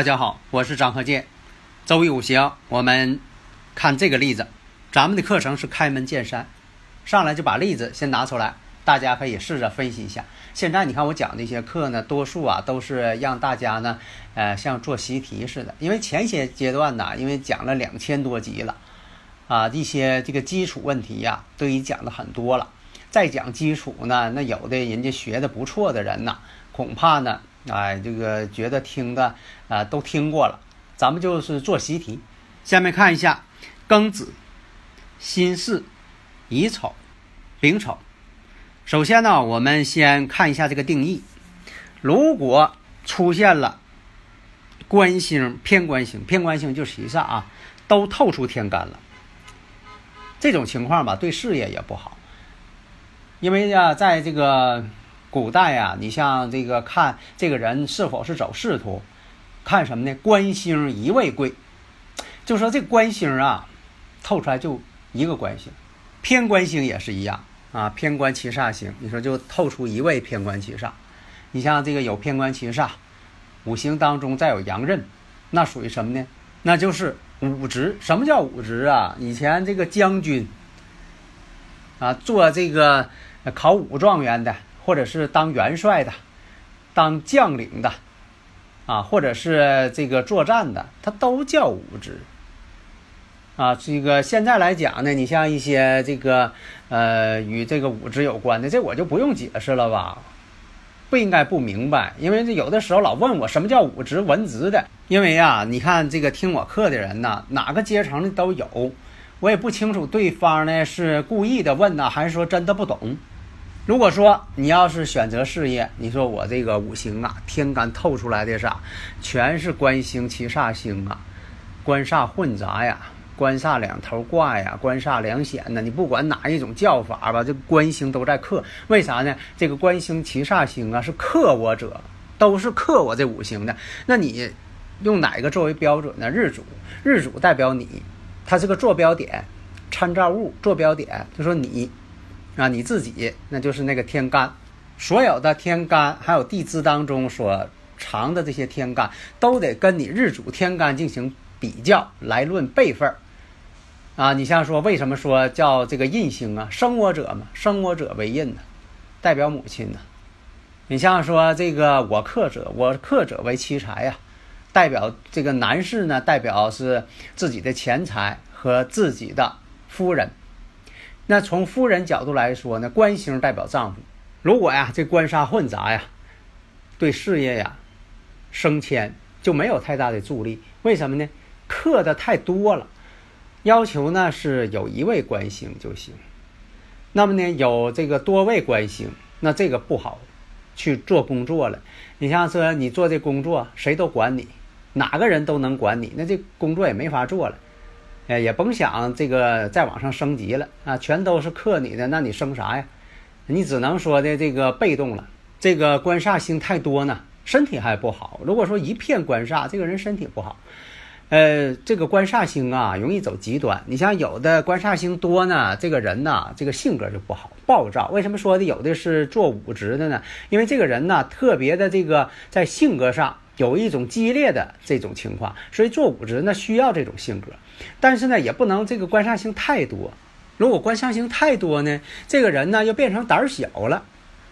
大家好，我是张和建。周易五行，我们看这个例子。咱们的课程是开门见山，上来就把例子先拿出来，大家可以试着分析一下。现在你看我讲这些课呢，多数啊都是让大家呢，呃，像做习题似的。因为前些阶段呢，因为讲了两千多集了，啊，一些这个基础问题呀，都已讲的很多了。再讲基础呢，那有的人家学的不错的人呐，恐怕呢。哎，这个觉得听的啊都听过了，咱们就是做习题。下面看一下庚子、辛巳、乙丑、丙丑。首先呢，我们先看一下这个定义。如果出现了官星、偏官星，偏官星就是七煞啊，都透出天干了，这种情况吧，对事业也不好，因为呀，在这个。古代呀，你像这个看这个人是否是走仕途，看什么呢？官星一位贵，就说这官星啊，透出来就一个官星，偏官星也是一样啊，偏官七煞星，你说就透出一位偏官七煞。你像这个有偏官七煞，五行当中再有阳刃，那属于什么呢？那就是武职。什么叫武职啊？以前这个将军啊，做这个考武状元的。或者是当元帅的，当将领的，啊，或者是这个作战的，他都叫武职。啊，这个现在来讲呢，你像一些这个呃与这个武职有关的，这我就不用解释了吧？不应该不明白，因为这有的时候老问我什么叫武职文职的，因为呀，你看这个听我课的人呢，哪个阶层的都有，我也不清楚对方呢是故意的问呢，还是说真的不懂。如果说你要是选择事业，你说我这个五行啊，天干透出来的啥，全是官星、七煞星啊，官煞混杂呀，官煞两头挂呀，官煞两显呢。你不管哪一种叫法吧，这官星都在克。为啥呢？这个官星、七煞星啊，是克我者，都是克我这五行的。那你用哪个作为标准呢？日主，日主代表你，它是个坐标点、参照物、坐标点，就说你。啊，你自己那就是那个天干，所有的天干还有地支当中所藏的这些天干，都得跟你日主天干进行比较来论辈分。啊，你像说为什么说叫这个印星啊，生我者嘛，生我者为印呢，代表母亲呢。你像说这个我克者，我克者为妻财呀，代表这个男士呢，代表是自己的钱财和自己的夫人。那从夫人角度来说呢，官星代表丈夫。如果呀，这官杀混杂呀，对事业呀，升迁就没有太大的助力。为什么呢？克的太多了。要求呢是有一位官星就行。那么呢，有这个多位官星，那这个不好去做工作了。你像说你做这工作，谁都管你，哪个人都能管你，那这工作也没法做了。哎，也甭想这个再往上升级了啊！全都是克你的，那你升啥呀？你只能说的这个被动了。这个官煞星太多呢，身体还不好。如果说一片官煞，这个人身体不好。呃，这个官煞星啊，容易走极端。你像有的官煞星多呢，这个人呢，这个性格就不好，暴躁。为什么说的有的是做武职的呢？因为这个人呢，特别的这个在性格上。有一种激烈的这种情况，所以做武职呢需要这种性格，但是呢也不能这个官煞星太多。如果官煞星太多呢，这个人呢又变成胆小了，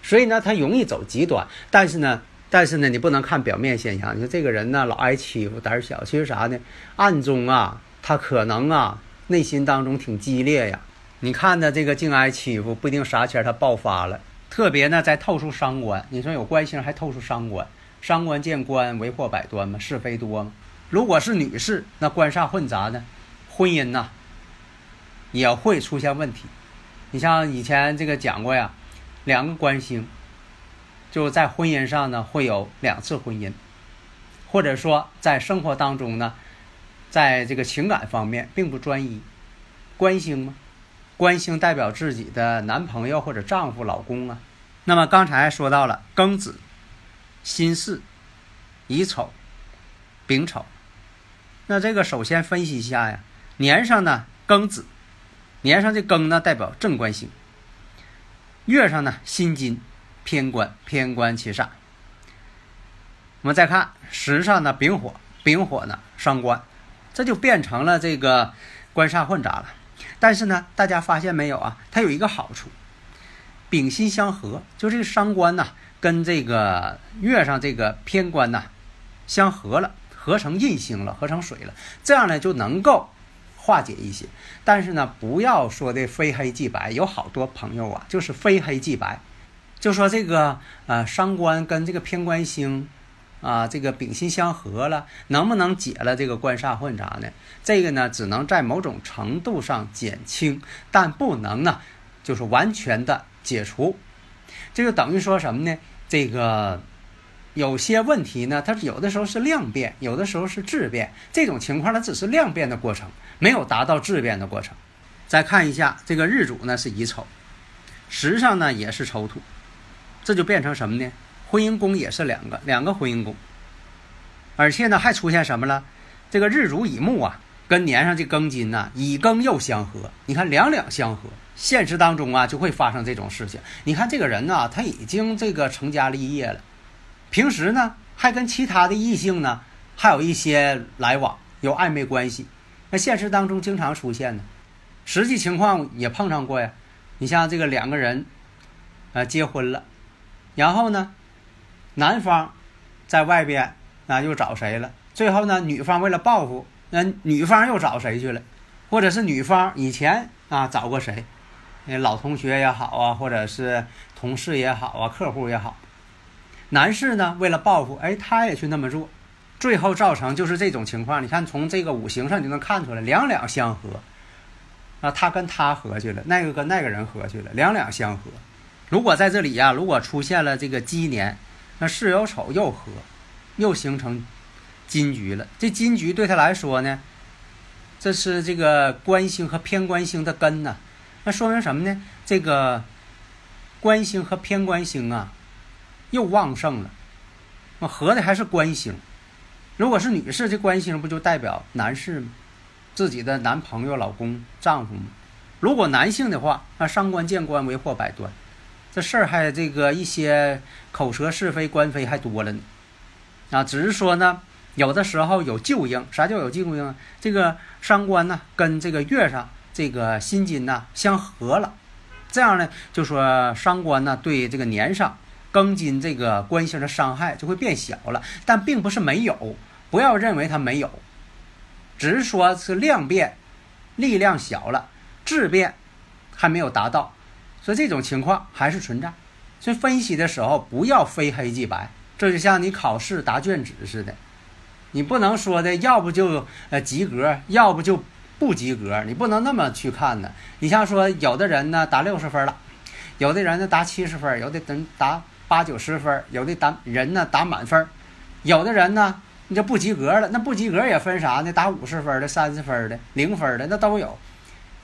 所以呢他容易走极端。但是呢，但是呢你不能看表面现象，你说这个人呢老挨欺负，胆小，其实啥呢？暗中啊他可能啊内心当中挺激烈呀。你看他这个净挨欺负，不一定啥前他爆发了。特别呢在透出伤官，你说有官星还透出伤官。伤官见官，为祸百端嘛，是非多嘛。如果是女士，那官煞混杂呢，婚姻呐也会出现问题。你像以前这个讲过呀，两个官星就在婚姻上呢会有两次婚姻，或者说在生活当中呢，在这个情感方面并不专一。官星吗？官星代表自己的男朋友或者丈夫、老公啊。那么刚才说到了庚子、辛巳、乙丑、丙丑，那这个首先分析一下呀，年上呢庚子。年上这庚呢，代表正官星；月上呢辛金，偏官，偏官七煞。我们再看时上呢丙火，丙火呢伤官，这就变成了这个官煞混杂了。但是呢，大家发现没有啊？它有一个好处，丙辛相合，就这个伤官呢跟这个月上这个偏官呐相合了，合成印星了，合成水了，这样呢就能够。化解一些，但是呢，不要说的非黑即白。有好多朋友啊，就是非黑即白，就说这个呃伤官跟这个偏官星啊，这个丙辛相合了，能不能解了这个官煞混杂呢？这个呢，只能在某种程度上减轻，但不能呢，就是完全的解除。这就等于说什么呢？这个。有些问题呢，它有的时候是量变，有的时候是质变。这种情况呢，只是量变的过程，没有达到质变的过程。再看一下这个日主呢是乙丑，时上呢也是丑土，这就变成什么呢？婚姻宫也是两个，两个婚姻宫。而且呢还出现什么了？这个日主乙木啊，跟年上这庚金呢，乙庚又相合。你看两两相合，现实当中啊就会发生这种事情。你看这个人呢，他已经这个成家立业了。平时呢，还跟其他的异性呢，还有一些来往，有暧昧关系。那现实当中经常出现呢，实际情况也碰上过呀。你像这个两个人，呃，结婚了，然后呢，男方在外边啊又找谁了？最后呢，女方为了报复，那女方又找谁去了？或者是女方以前啊找过谁？那老同学也好啊，或者是同事也好啊，客户也好。男士呢，为了报复，哎，他也去那么做，最后造成就是这种情况。你看，从这个五行上就能看出来，两两相合，啊，他跟他合去了，那个跟那个人合去了，两两相合。如果在这里呀，如果出现了这个鸡年，那巳酉丑又合，又形成金局了。这金局对他来说呢，这是这个官星和偏官星的根呢。那说明什么呢？这个官星和偏官星啊。又旺盛了，那合的还是官星。如果是女士，这官星不就代表男士吗？自己的男朋友、老公、丈夫吗？如果男性的话，那伤官见官，为祸百端，这事儿还这个一些口舌是非、官非还多了呢。啊，只是说呢，有的时候有旧应。啥叫有旧应？这个伤官呢，跟这个月上这个辛金呢相合了，这样呢，就说伤官呢对这个年上。庚金这个官星的伤害就会变小了，但并不是没有，不要认为它没有，只是说是量变，力量小了，质变还没有达到，所以这种情况还是存在。所以分析的时候不要非黑即白，这就像你考试答卷子似的，你不能说的要不就呃及格，要不就不及格，你不能那么去看呢。你像说有的人呢答六十分了，有的人呢答七十分，有的人答。八九十分，有的打人呢打满分，有的人呢你就不及格了。那不及格也分啥呢？打五十分的、三十分的、零分的，那都有，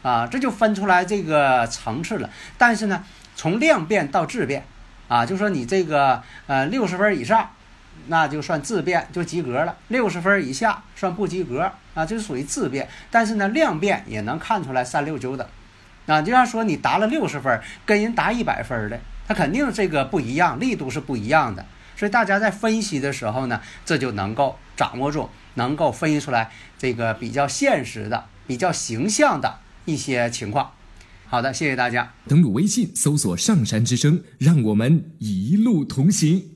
啊，这就分出来这个层次了。但是呢，从量变到质变，啊，就说你这个呃六十分以上，那就算质变就及格了；六十分以下算不及格，啊，这是属于质变。但是呢，量变也能看出来三六九等，啊，就像说你答了六十分，跟人答一百分的。它肯定这个不一样，力度是不一样的，所以大家在分析的时候呢，这就能够掌握住，能够分析出来这个比较现实的、比较形象的一些情况。好的，谢谢大家。登录微信，搜索“上山之声”，让我们一路同行。